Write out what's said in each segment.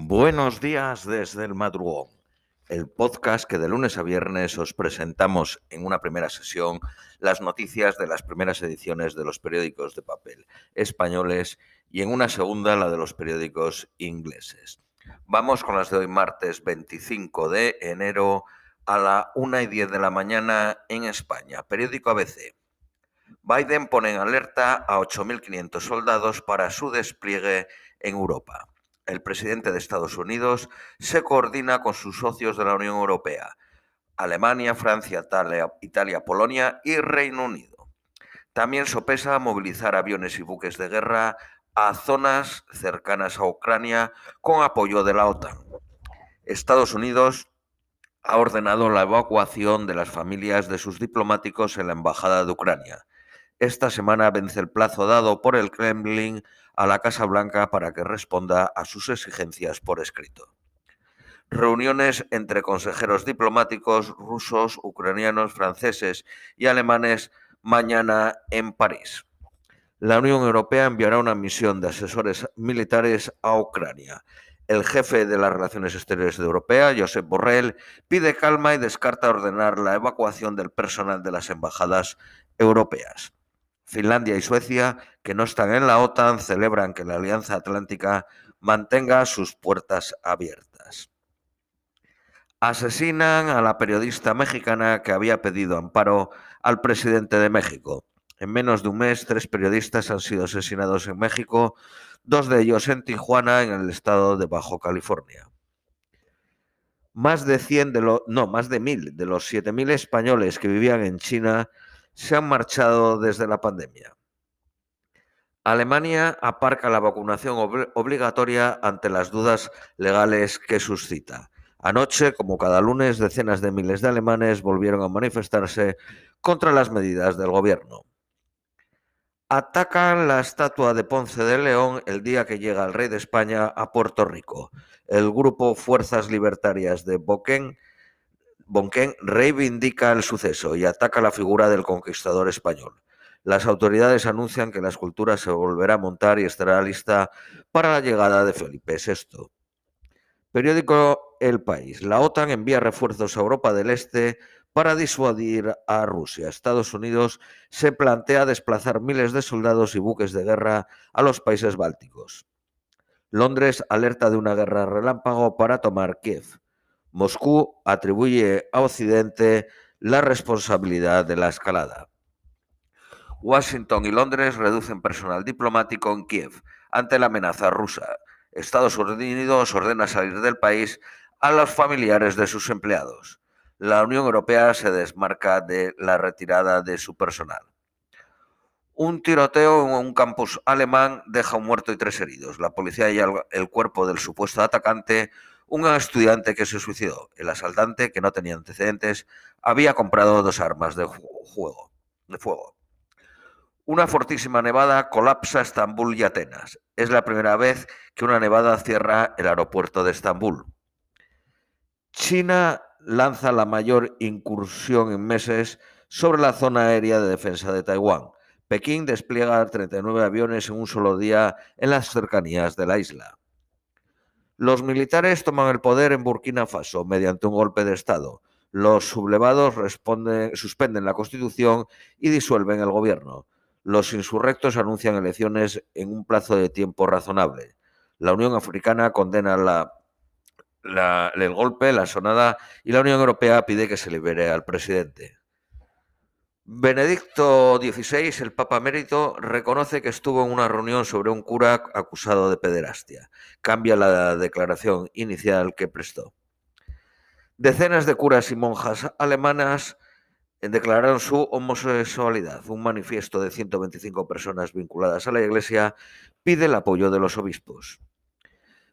Buenos días desde el madrugón, el podcast que de lunes a viernes os presentamos en una primera sesión las noticias de las primeras ediciones de los periódicos de papel españoles y en una segunda la de los periódicos ingleses. Vamos con las de hoy martes 25 de enero a la 1 y 10 de la mañana en España. Periódico ABC. Biden pone en alerta a 8.500 soldados para su despliegue en Europa el presidente de Estados Unidos se coordina con sus socios de la Unión Europea, Alemania, Francia, Italia, Polonia y Reino Unido. También sopesa movilizar aviones y buques de guerra a zonas cercanas a Ucrania con apoyo de la OTAN. Estados Unidos ha ordenado la evacuación de las familias de sus diplomáticos en la Embajada de Ucrania. Esta semana vence el plazo dado por el Kremlin a la Casa Blanca para que responda a sus exigencias por escrito. Reuniones entre consejeros diplomáticos rusos, ucranianos, franceses y alemanes mañana en París. La Unión Europea enviará una misión de asesores militares a Ucrania. El jefe de las Relaciones Exteriores de Europea, Josep Borrell, pide calma y descarta ordenar la evacuación del personal de las embajadas europeas. Finlandia y Suecia, que no están en la OTAN, celebran que la Alianza Atlántica mantenga sus puertas abiertas. Asesinan a la periodista mexicana que había pedido amparo al presidente de México. En menos de un mes, tres periodistas han sido asesinados en México, dos de ellos en Tijuana, en el estado de Bajo California. Más de 100 de los, no, más de mil de los 7.000 españoles que vivían en China se han marchado desde la pandemia. Alemania aparca la vacunación obligatoria ante las dudas legales que suscita. Anoche, como cada lunes, decenas de miles de alemanes volvieron a manifestarse contra las medidas del gobierno. Atacan la estatua de Ponce de León el día que llega el rey de España a Puerto Rico. El grupo Fuerzas Libertarias de Boquén Bonquén reivindica el suceso y ataca la figura del conquistador español. Las autoridades anuncian que la escultura se volverá a montar y estará lista para la llegada de Felipe VI. Periódico El País. La OTAN envía refuerzos a Europa del Este para disuadir a Rusia. Estados Unidos se plantea desplazar miles de soldados y buques de guerra a los países bálticos. Londres alerta de una guerra relámpago para tomar Kiev. Moscú atribuye a Occidente la responsabilidad de la escalada. Washington y Londres reducen personal diplomático en Kiev ante la amenaza rusa. Estados Unidos ordena salir del país a los familiares de sus empleados. La Unión Europea se desmarca de la retirada de su personal. Un tiroteo en un campus alemán deja un muerto y tres heridos. La policía y el cuerpo del supuesto atacante un estudiante que se suicidó. El asaltante, que no tenía antecedentes, había comprado dos armas de, juego, de fuego. Una fortísima nevada colapsa Estambul y Atenas. Es la primera vez que una nevada cierra el aeropuerto de Estambul. China lanza la mayor incursión en meses sobre la zona aérea de defensa de Taiwán. Pekín despliega 39 aviones en un solo día en las cercanías de la isla. Los militares toman el poder en Burkina Faso mediante un golpe de Estado. Los sublevados suspenden la Constitución y disuelven el gobierno. Los insurrectos anuncian elecciones en un plazo de tiempo razonable. La Unión Africana condena el golpe, la sonada, y la Unión Europea pide que se libere al presidente. Benedicto XVI, el Papa Emérito, reconoce que estuvo en una reunión sobre un cura acusado de pederastia. Cambia la declaración inicial que prestó. Decenas de curas y monjas alemanas declararon su homosexualidad. Un manifiesto de 125 personas vinculadas a la Iglesia pide el apoyo de los obispos.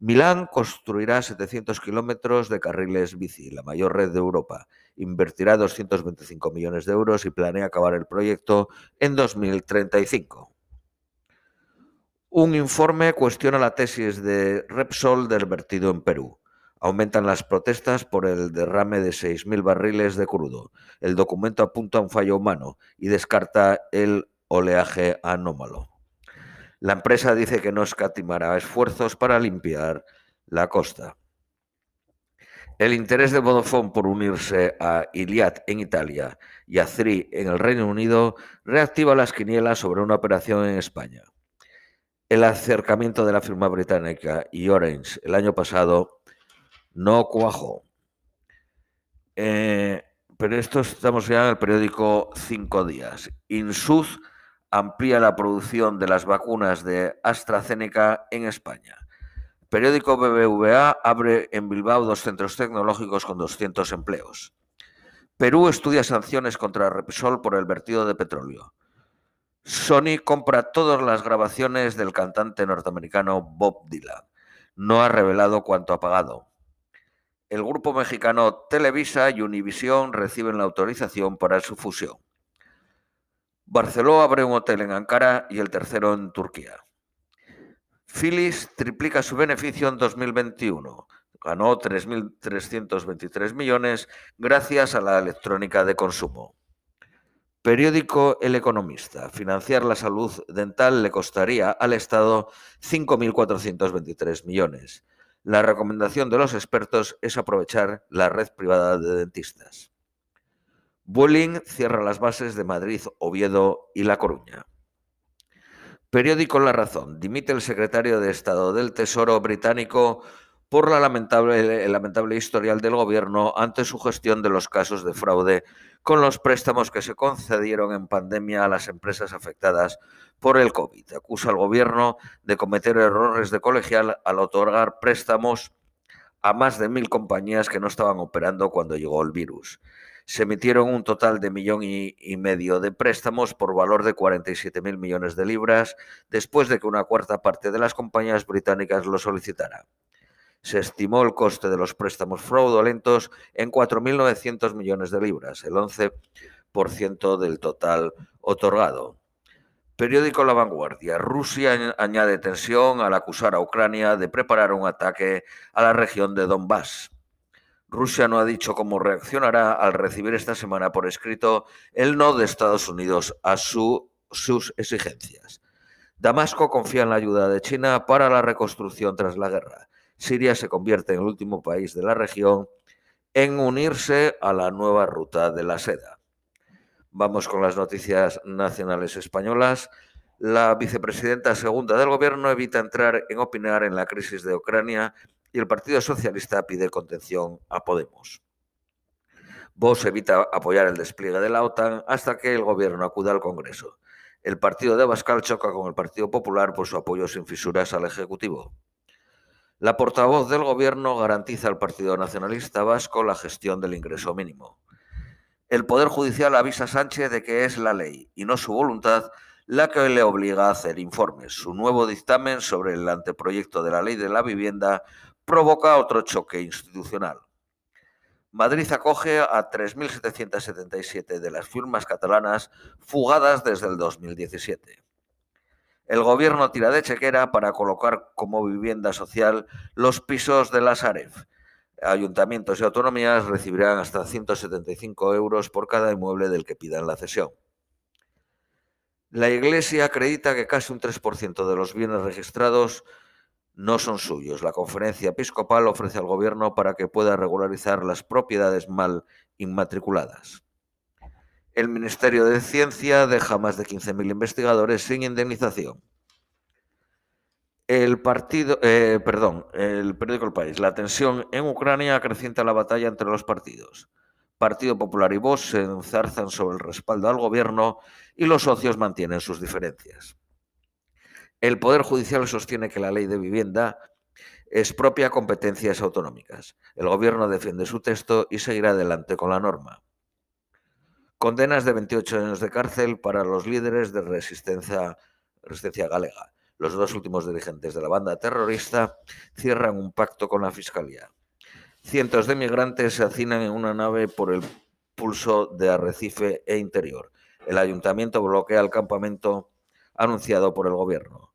Milán construirá 700 kilómetros de carriles bici, la mayor red de Europa. Invertirá 225 millones de euros y planea acabar el proyecto en 2035. Un informe cuestiona la tesis de Repsol del vertido en Perú. Aumentan las protestas por el derrame de 6.000 barriles de crudo. El documento apunta a un fallo humano y descarta el oleaje anómalo. La empresa dice que no escatimará esfuerzos para limpiar La Costa. El interés de Vodafone por unirse a Iliad en Italia y a Three en el Reino Unido reactiva las quinielas sobre una operación en España. El acercamiento de la firma británica y Orange el año pasado no cuajó. Eh, pero esto estamos ya en el periódico Cinco Días. Insud amplía la producción de las vacunas de AstraZeneca en España. Periódico BBVA abre en Bilbao dos centros tecnológicos con 200 empleos. Perú estudia sanciones contra Repsol por el vertido de petróleo. Sony compra todas las grabaciones del cantante norteamericano Bob Dylan. No ha revelado cuánto ha pagado. El grupo mexicano Televisa y Univision reciben la autorización para su fusión. Barceló abre un hotel en Ankara y el tercero en Turquía. Philips triplica su beneficio en 2021. Ganó 3.323 millones gracias a la electrónica de consumo. Periódico El Economista. Financiar la salud dental le costaría al Estado 5.423 millones. La recomendación de los expertos es aprovechar la red privada de dentistas. Vueling cierra las bases de Madrid, Oviedo y La Coruña. Periódico La Razón. Dimite el secretario de Estado del Tesoro británico por la lamentable, el lamentable historial del gobierno ante su gestión de los casos de fraude con los préstamos que se concedieron en pandemia a las empresas afectadas por el COVID. Acusa al gobierno de cometer errores de colegial al otorgar préstamos a más de mil compañías que no estaban operando cuando llegó el virus se emitieron un total de millón y, medio de préstamos por valor de 47 mil millones de libras, después de que una cuarta parte de las compañías británicas lo solicitara. Se estimó el coste de los préstamos fraudulentos en 4.900 millones de libras, el 11% del total otorgado. Periódico La Vanguardia. Rusia añade tensión al acusar a Ucrania de preparar un ataque a la región de Donbass. Rusia no ha dicho cómo reaccionará al recibir esta semana por escrito el no de Estados Unidos a sus exigencias. Damasco confía en la ayuda de China para la reconstrucción tras la guerra. Siria se convierte en el último país de la región en unirse a la nueva ruta de la seda. Vamos con las noticias nacionales españolas. La vicepresidenta segunda del Gobierno evita entrar en opinar en la crisis de Ucrania y el Partido Socialista pide contención a Podemos. Vox evita apoyar el despliegue de la OTAN hasta que el gobierno acuda al Congreso. El partido de Abascal choca con el Partido Popular por su apoyo sin fisuras al Ejecutivo. La portavoz del gobierno garantiza al Partido Nacionalista Vasco la gestión del ingreso mínimo. El Poder Judicial avisa a Sánchez de que es la ley y no su voluntad la que le obliga a hacer informes. Su nuevo dictamen sobre el anteproyecto de la ley de la vivienda provoca otro choque institucional. Madrid acoge a 3.777 de las firmas catalanas fugadas desde el 2017. El gobierno tira de chequera para colocar como vivienda social los pisos de la Saref. Ayuntamientos y autonomías recibirán hasta 175 euros por cada inmueble del que pidan la cesión. La Iglesia acredita que casi un 3% de los bienes registrados no son suyos. La conferencia episcopal ofrece al gobierno para que pueda regularizar las propiedades mal inmatriculadas. El Ministerio de Ciencia deja más de 15.000 investigadores sin indemnización. El partido, eh, perdón, el periódico El País. La tensión en Ucrania acrecienta la batalla entre los partidos. Partido Popular y Vox se enzarzan sobre el respaldo al gobierno y los socios mantienen sus diferencias. El Poder Judicial sostiene que la ley de vivienda es propia competencias autonómicas. El Gobierno defiende su texto y seguirá adelante con la norma. Condenas de 28 años de cárcel para los líderes de resistencia, resistencia galega. Los dos últimos dirigentes de la banda terrorista cierran un pacto con la Fiscalía. Cientos de migrantes se hacinan en una nave por el pulso de Arrecife e Interior. El ayuntamiento bloquea el campamento anunciado por el Gobierno.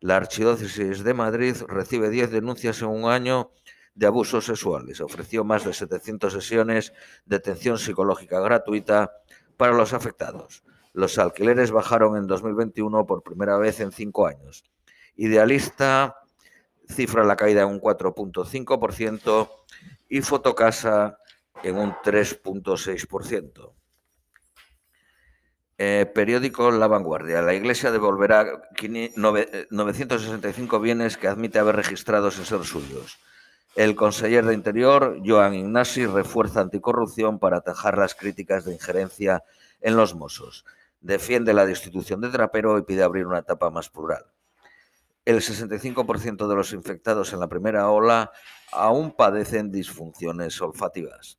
La Archidiócesis de Madrid recibe 10 denuncias en un año de abusos sexuales. Ofreció más de 700 sesiones de atención psicológica gratuita para los afectados. Los alquileres bajaron en 2021 por primera vez en cinco años. Idealista cifra la caída en un 4.5% y Fotocasa en un 3.6%. Eh, periódico La Vanguardia. La Iglesia devolverá 965 bienes que admite haber registrados en ser suyos. El conseller de Interior, Joan Ignasi, refuerza anticorrupción para atajar las críticas de injerencia en los Mossos. Defiende la destitución de Trapero y pide abrir una etapa más plural. El 65% de los infectados en la primera ola aún padecen disfunciones olfativas.